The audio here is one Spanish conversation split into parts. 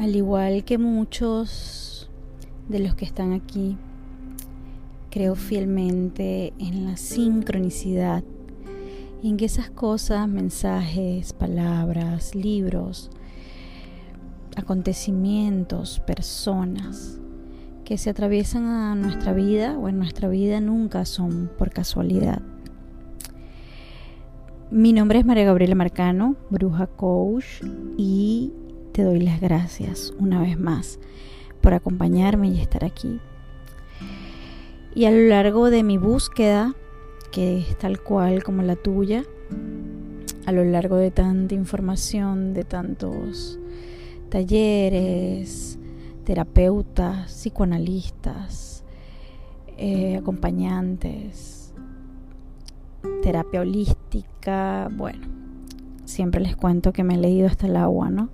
Al igual que muchos de los que están aquí, creo fielmente en la sincronicidad y en que esas cosas, mensajes, palabras, libros, acontecimientos, personas que se atraviesan a nuestra vida o en nuestra vida nunca son por casualidad. Mi nombre es María Gabriela Marcano, bruja coach, y doy las gracias una vez más por acompañarme y estar aquí. Y a lo largo de mi búsqueda, que es tal cual como la tuya, a lo largo de tanta información, de tantos talleres, terapeutas, psicoanalistas, eh, acompañantes, terapia holística, bueno, siempre les cuento que me he leído hasta el agua, ¿no?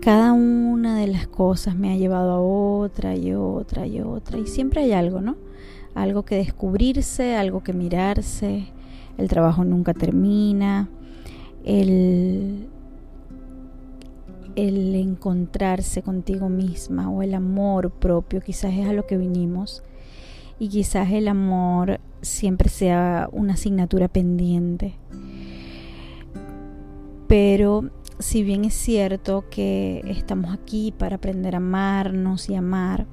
Cada una de las cosas me ha llevado a otra y otra y otra. Y siempre hay algo, ¿no? Algo que descubrirse, algo que mirarse. El trabajo nunca termina. El, el encontrarse contigo misma o el amor propio quizás es a lo que vinimos. Y quizás el amor siempre sea una asignatura pendiente. Pero si bien es cierto que estamos aquí para aprender a amarnos y amar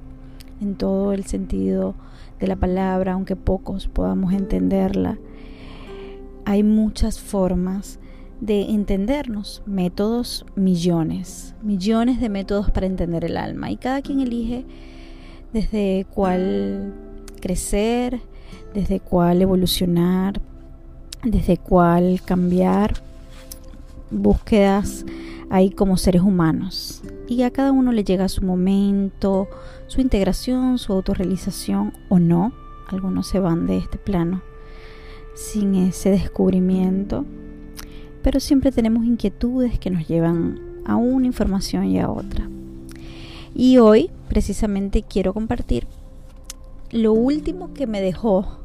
en todo el sentido de la palabra, aunque pocos podamos entenderla, hay muchas formas de entendernos, métodos millones, millones de métodos para entender el alma. Y cada quien elige desde cuál crecer, desde cuál evolucionar, desde cuál cambiar búsquedas ahí como seres humanos. Y a cada uno le llega su momento, su integración, su autorrealización o no. Algunos se van de este plano sin ese descubrimiento. Pero siempre tenemos inquietudes que nos llevan a una información y a otra. Y hoy precisamente quiero compartir lo último que me dejó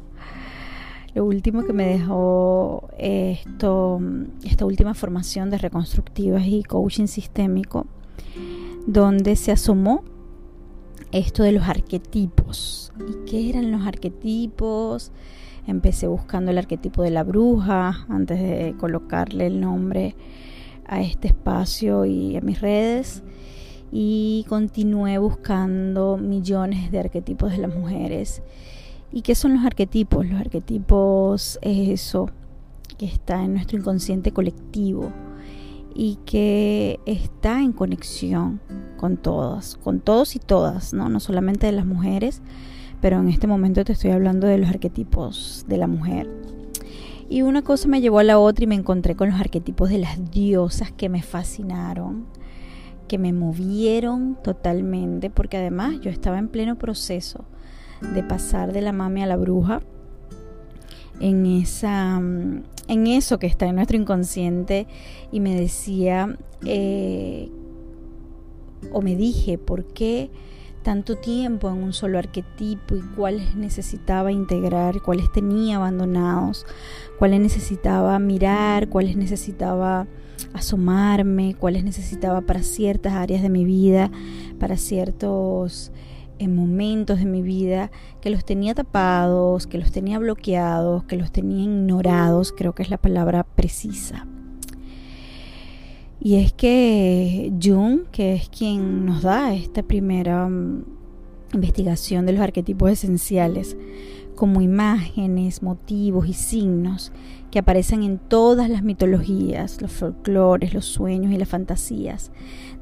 lo último que me dejó esto, esta última formación de reconstructivas y coaching sistémico, donde se asomó esto de los arquetipos. ¿Y qué eran los arquetipos? Empecé buscando el arquetipo de la bruja antes de colocarle el nombre a este espacio y a mis redes. Y continué buscando millones de arquetipos de las mujeres ¿Y qué son los arquetipos? Los arquetipos es eso que está en nuestro inconsciente colectivo y que está en conexión con todas, con todos y todas, ¿no? No solamente de las mujeres, pero en este momento te estoy hablando de los arquetipos de la mujer. Y una cosa me llevó a la otra y me encontré con los arquetipos de las diosas que me fascinaron, que me movieron totalmente, porque además yo estaba en pleno proceso de pasar de la mami a la bruja, en, esa, en eso que está en nuestro inconsciente y me decía, eh, o me dije, ¿por qué tanto tiempo en un solo arquetipo y cuáles necesitaba integrar, cuáles tenía abandonados, cuáles necesitaba mirar, cuáles necesitaba asomarme, cuáles necesitaba para ciertas áreas de mi vida, para ciertos en momentos de mi vida que los tenía tapados, que los tenía bloqueados, que los tenía ignorados, creo que es la palabra precisa. Y es que Jung, que es quien nos da esta primera mm, investigación de los arquetipos esenciales, como imágenes, motivos y signos que aparecen en todas las mitologías, los folclores, los sueños y las fantasías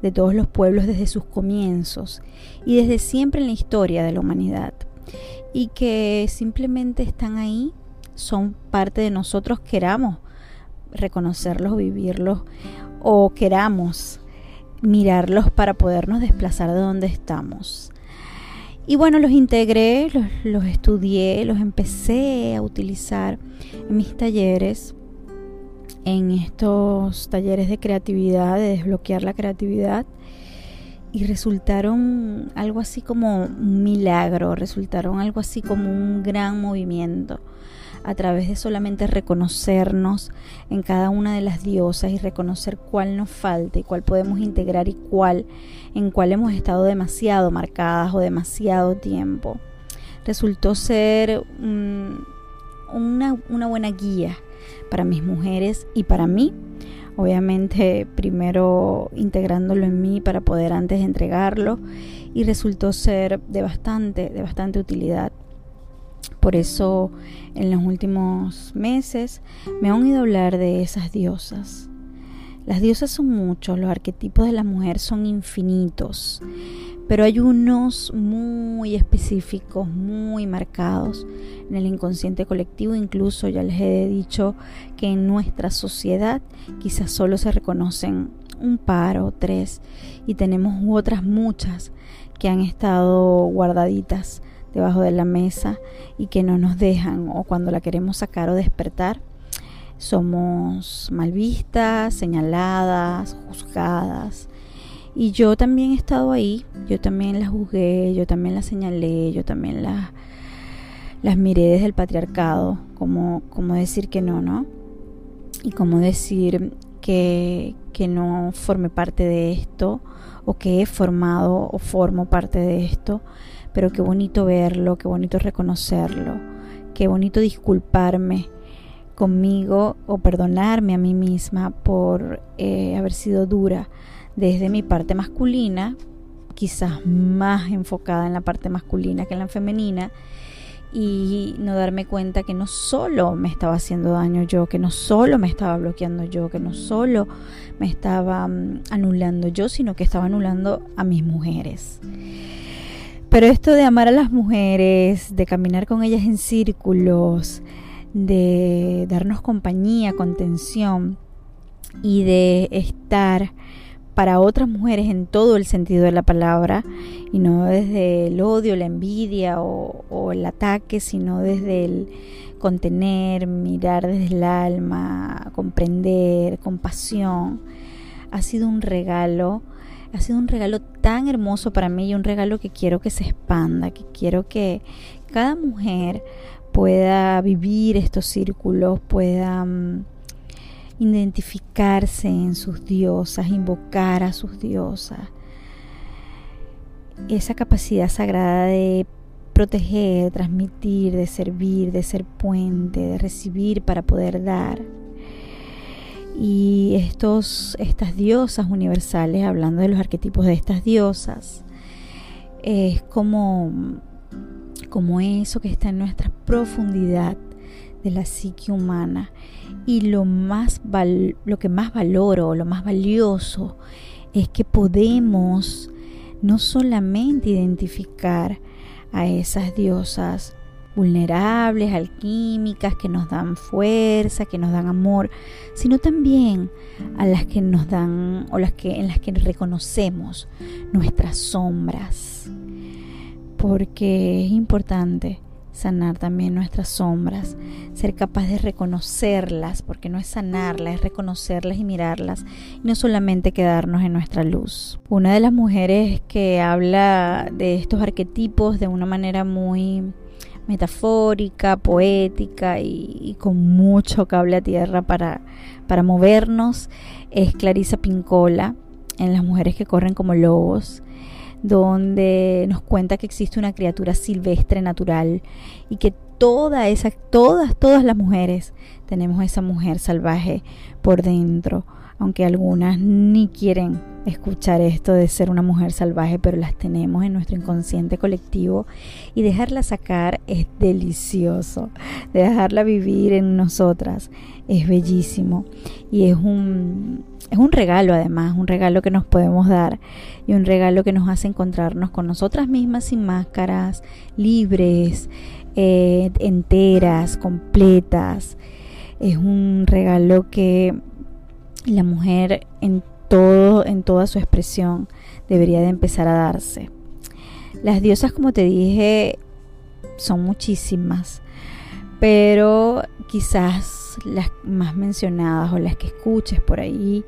de todos los pueblos desde sus comienzos y desde siempre en la historia de la humanidad. Y que simplemente están ahí, son parte de nosotros, queramos reconocerlos, vivirlos o queramos mirarlos para podernos desplazar de donde estamos. Y bueno, los integré, los, los, estudié, los empecé a utilizar en mis talleres, en estos talleres de creatividad, de desbloquear la creatividad. Y resultaron algo así como un milagro, resultaron algo así como un gran movimiento. a través de solamente reconocernos en cada una de las diosas y reconocer cuál nos falta y cuál podemos integrar y cuál en cuál hemos estado demasiado marcadas o demasiado tiempo. Resultó ser una, una buena guía para mis mujeres y para mí obviamente primero integrándolo en mí para poder antes entregarlo y resultó ser de bastante, de bastante utilidad. Por eso en los últimos meses me han oído hablar de esas diosas. Las diosas son muchos, los arquetipos de la mujer son infinitos, pero hay unos muy específicos, muy marcados en el inconsciente colectivo. Incluso ya les he dicho que en nuestra sociedad quizás solo se reconocen un par o tres y tenemos otras muchas que han estado guardaditas debajo de la mesa y que no nos dejan o cuando la queremos sacar o despertar somos mal vistas, señaladas, juzgadas. Y yo también he estado ahí, yo también las juzgué, yo también las señalé, yo también las, las miré desde el patriarcado, como, como decir que no, ¿no? Y como decir que, que no forme parte de esto, o que he formado o formo parte de esto, pero qué bonito verlo, qué bonito reconocerlo, qué bonito disculparme conmigo o perdonarme a mí misma por eh, haber sido dura desde mi parte masculina, quizás más enfocada en la parte masculina que en la femenina, y no darme cuenta que no solo me estaba haciendo daño yo, que no solo me estaba bloqueando yo, que no solo me estaba mm, anulando yo, sino que estaba anulando a mis mujeres. Pero esto de amar a las mujeres, de caminar con ellas en círculos, de darnos compañía, contención y de estar para otras mujeres en todo el sentido de la palabra y no desde el odio, la envidia o, el ataque, sino desde el contener, mirar desde el alma, comprender, compasión. Ha sido un regalo, ha sido un regalo tan hermoso para mí y un regalo que quiero que se expanda, que quiero que cada mujer pueda vivir estos círculos, pueda... Mm, identificarse en sus diosas, invocar a sus diosas. Esa capacidad sagrada de proteger, de transmitir, de servir, de ser puente, de recibir para poder dar. Y estos, estas diosas universales, hablando de los arquetipos de estas diosas, es como, como eso que está en nuestra profundidad de la psique humana y lo, más lo que más valoro, lo más valioso, es que podemos no solamente identificar a esas diosas vulnerables, alquímicas, que nos dan fuerza, que nos dan amor, sino también a las que nos dan o las que en las que reconocemos nuestras sombras. Porque es importante sanar también nuestras sombras, ser capaz de reconocerlas, porque no es sanarlas, es reconocerlas y mirarlas, y no solamente quedarnos en nuestra luz. Una de las mujeres que habla de estos arquetipos de una manera muy metafórica, poética y, con mucho cable a tierra para, para movernos es Clarisa Pincola en Las mujeres que corren como lobos donde nos cuenta que existe una criatura silvestre natural y que toda esa, todas, todas las mujeres tenemos esa mujer salvaje por dentro, aunque algunas ni quieren escuchar esto de ser una mujer salvaje, pero las tenemos en nuestro inconsciente colectivo y dejarla sacar es delicioso, dejarla vivir en nosotras es bellísimo y es un es un regalo además, un regalo que nos podemos dar y un regalo que nos hace encontrarnos con nosotras mismas sin máscaras, libres, eh, enteras, completas. Es un regalo que la mujer en todo, en toda su expresión debería de empezar a darse. Las diosas, como te dije, son muchísimas, pero quizás las más mencionadas o las que escuches por ahí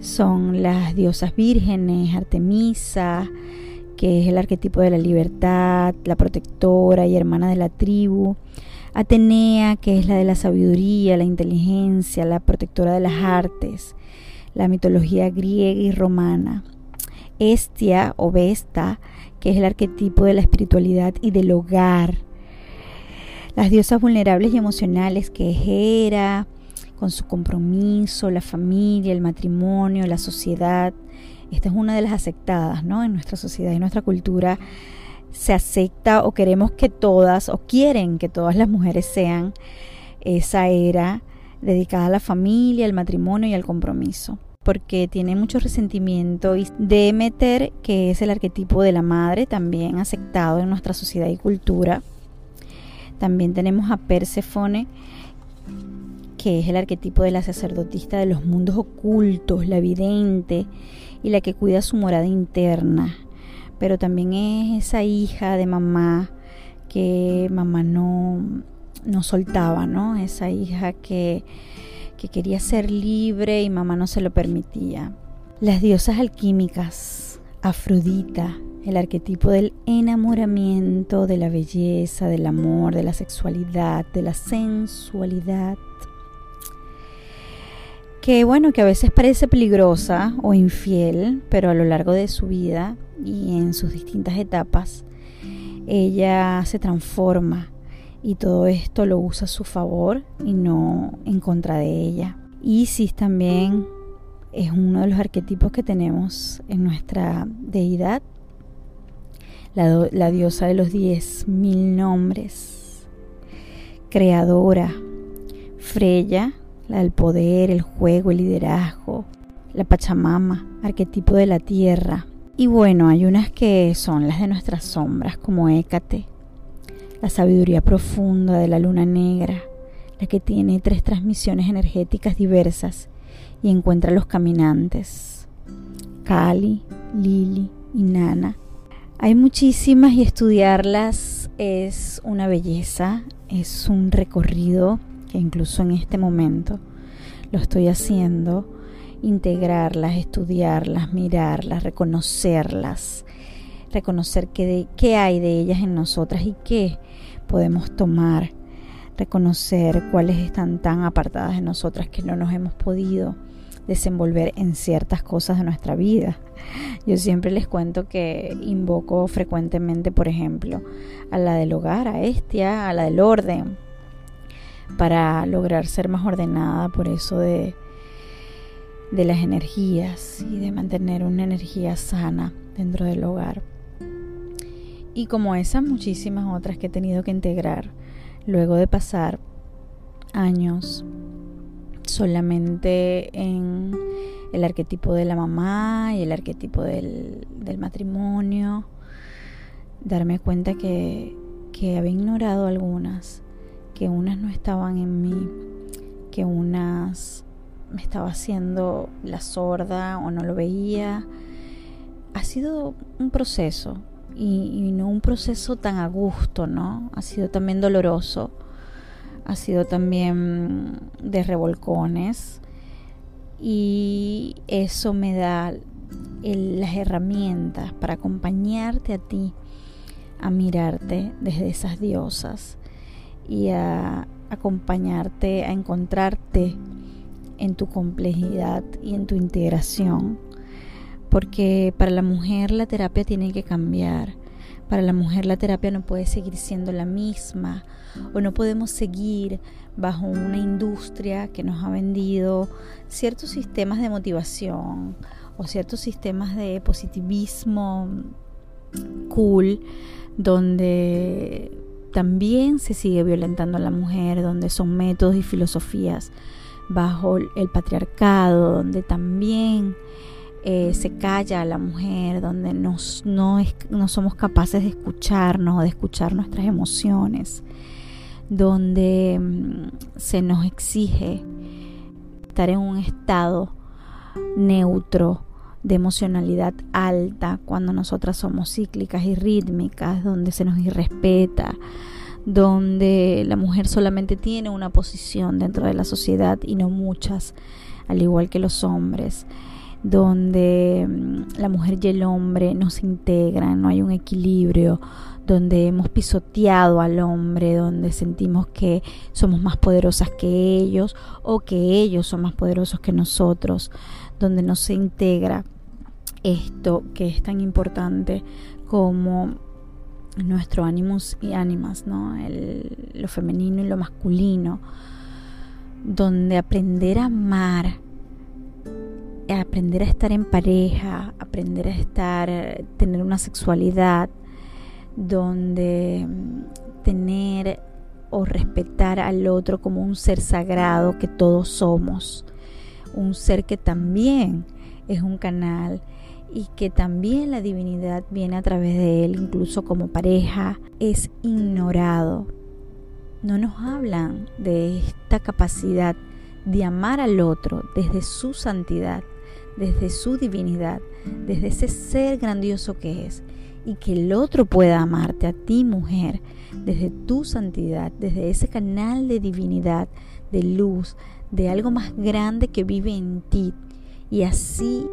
son las diosas vírgenes, Artemisa, que es el arquetipo de la libertad, la protectora y hermana de la tribu. Atenea, que es la de la sabiduría, la inteligencia, la protectora de las artes, la mitología griega y romana. Estia o Vesta, que es el arquetipo de la espiritualidad y del hogar. Las diosas vulnerables y emocionales, que es Hera, con su compromiso, la familia, el matrimonio, la sociedad. Esta es una de las aceptadas, ¿no? En nuestra sociedad y nuestra cultura se acepta o queremos que todas o quieren que todas las mujeres sean esa era dedicada a la familia, al matrimonio y al compromiso porque tiene mucho resentimiento y Demeter, que es el arquetipo de la madre, también aceptado en nuestra sociedad y cultura. También tenemos a Perséfone, que es el arquetipo de la sacerdotista de los mundos ocultos, la vidente y la que cuida su morada interna pero también es esa hija de mamá que mamá no, no soltaba, ¿no? Esa hija que, que quería ser libre y mamá no se lo permitía. Las diosas alquímicas, Afrodita, el arquetipo del enamoramiento, de la belleza, del amor, de la sexualidad, de la sensualidad. Que bueno, que a veces parece peligrosa o infiel, pero a lo largo de su vida y en sus distintas etapas, ella se transforma y todo esto lo usa a su favor y no en contra de ella. Isis también es uno de los arquetipos que tenemos en nuestra deidad, la, la diosa de los diez mil nombres, creadora, Freya, la del poder, el juego, el liderazgo, la Pachamama, arquetipo de la tierra, y bueno, hay unas que son las de nuestras sombras, como Hécate, la sabiduría profunda de la luna negra, la que tiene tres transmisiones energéticas diversas y encuentra a los caminantes, Kali, Lili y Nana. Hay muchísimas y estudiarlas es una belleza, es un recorrido incluso en este momento lo estoy haciendo integrarlas, estudiarlas, mirarlas, reconocerlas, reconocer qué, qué hay de ellas en nosotras y qué podemos tomar, reconocer cuáles están tan apartadas de nosotras que no nos hemos podido desenvolver en ciertas cosas de nuestra vida. Yo siempre les cuento que invoco frecuentemente, por ejemplo, a la del hogar, a Estia, a la del orden, para lograr ser más ordenada, por eso de de las energías y de mantener una energía sana dentro del hogar. Y como esas muchísimas otras que he tenido que integrar luego de pasar años solamente en el arquetipo de la mamá y el arquetipo del, del matrimonio, darme cuenta que, que había ignorado algunas, que unas no estaban en mí, que unas me estaba haciendo la sorda o no lo veía. Ha sido un proceso y, no un proceso tan a gusto, ¿no? Ha sido también doloroso, ha sido también de revolcones y eso me da las herramientas para acompañarte a ti a mirarte desde esas diosas y a acompañarte a encontrarte en tu complejidad y en tu integración. Porque para la mujer la terapia tiene que cambiar. Para la mujer la terapia no puede seguir siendo la misma o no podemos seguir bajo una industria que nos ha vendido ciertos sistemas de motivación o ciertos sistemas de positivismo cool donde también se sigue violentando a la mujer, donde son métodos y filosofías bajo el patriarcado, donde también eh, se calla a la mujer, donde nos, no, no somos capaces de escucharnos de escuchar nuestras emociones, donde mm, se nos exige estar en un estado neutro de emocionalidad alta cuando nosotras somos cíclicas y rítmicas, donde se nos irrespeta, donde la mujer solamente tiene una posición dentro de la sociedad y no muchas, al igual que los hombres, donde mm, la mujer y el hombre no se integran, no hay un equilibrio, donde hemos pisoteado al hombre, donde sentimos que somos más poderosas que ellos o que ellos son más poderosos que nosotros, donde no se integra esto que es tan importante como nuestro ánimos y ánimas, ¿no? lo femenino y lo masculino, donde aprender a amar, aprender a estar en pareja, aprender a estar, tener una sexualidad, donde mm, tener o respetar al otro como un ser sagrado que todos somos, un ser que también es un canal y que también la divinidad viene a través de él, incluso como pareja, es ignorado. No nos hablan de esta capacidad de amar al otro desde su santidad, desde su divinidad, desde ese ser grandioso que es, y que el otro pueda amarte a ti, mujer, desde tu santidad, desde ese canal de divinidad, de luz, de algo más grande que vive en ti, y así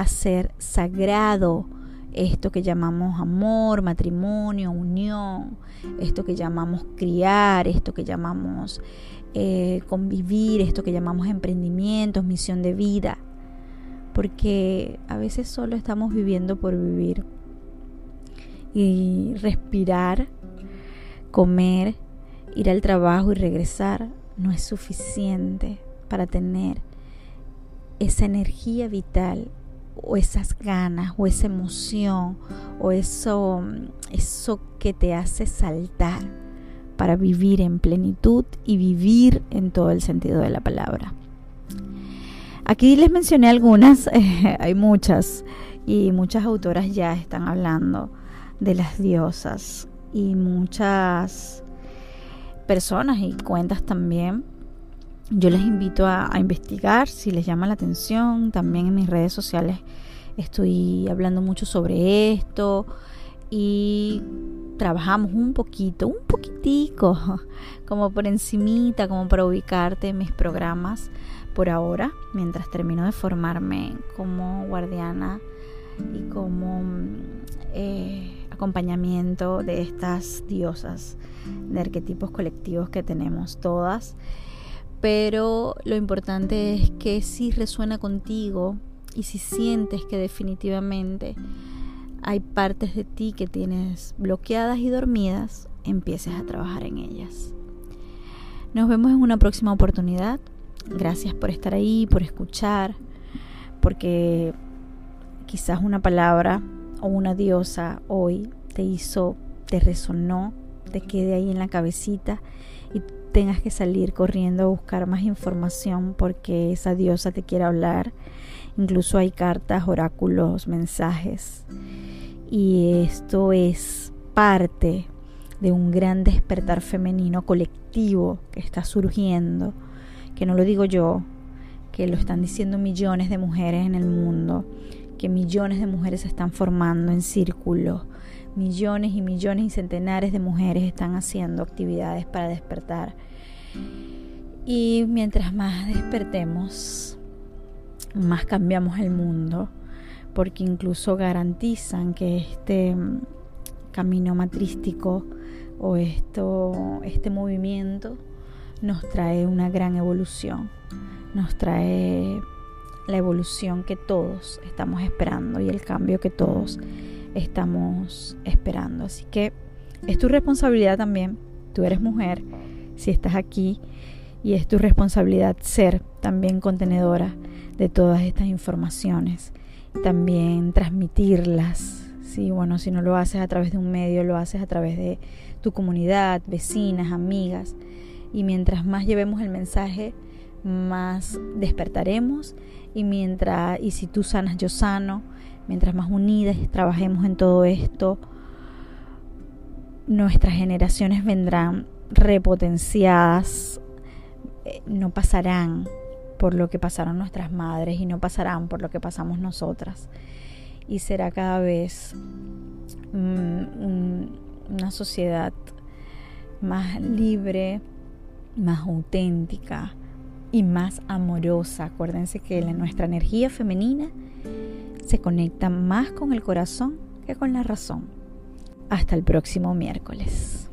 hacer sagrado. Esto que llamamos amor, matrimonio, unión, esto que llamamos criar, esto que llamamos eh, convivir, esto que llamamos emprendimientos, misión de vida, porque a veces solo estamos viviendo por vivir. Y respirar, comer, ir al trabajo y regresar no es suficiente para tener esa energía vital o esas ganas o esa emoción o eso, eso que te hace saltar para vivir en plenitud y vivir en todo el sentido de la palabra. Aquí les mencioné algunas, hay muchas y muchas autoras ya están hablando de las diosas y muchas personas y cuentas también. Yo les invito a, investigar si les llama la atención. También en mis redes sociales estoy hablando mucho sobre esto y trabajamos un poquito, un poquitico, como por encimita, como para ubicarte en mis programas por ahora, mientras termino de formarme como guardiana y como eh, acompañamiento de estas diosas de arquetipos colectivos que tenemos todas. Pero lo importante es que si resuena contigo y si sientes que definitivamente hay partes de ti que tienes bloqueadas y dormidas, empieces a trabajar en ellas. Nos vemos en una próxima oportunidad. Gracias por estar ahí, por escuchar, porque quizás una palabra o una diosa hoy te hizo, te resonó, te quede ahí en la cabecita y tengas que salir corriendo a buscar más información porque esa diosa te quiere hablar. Incluso hay cartas, oráculos, mensajes. Y esto es parte de un gran despertar femenino colectivo que está surgiendo, que no lo digo yo, que lo están diciendo millones de mujeres en el mundo que millones de mujeres se están formando en círculos, millones y millones y centenares de mujeres están haciendo actividades para despertar. Y mientras más despertemos, más cambiamos el mundo, porque incluso garantizan que este camino matrístico o esto, este movimiento nos trae una gran evolución, nos trae la evolución que todos estamos esperando y el cambio que todos estamos esperando. Así que es tu responsabilidad también, tú eres mujer, si estás aquí, y es tu responsabilidad ser también contenedora de todas estas informaciones, también transmitirlas. Sí, bueno, si no lo haces a través de un medio, lo haces a través de tu comunidad, vecinas, amigas. Y mientras más llevemos el mensaje, más despertaremos y mientras y si tú sanas yo sano, mientras más unidas trabajemos en todo esto, nuestras generaciones vendrán repotenciadas, eh, no pasarán por lo que pasaron nuestras madres y no pasarán por lo que pasamos nosotras. Y será cada vez mm, una sociedad más libre, más auténtica, y más amorosa. Acuérdense que nuestra energía femenina se conecta más con el corazón que con la razón. Hasta el próximo miércoles.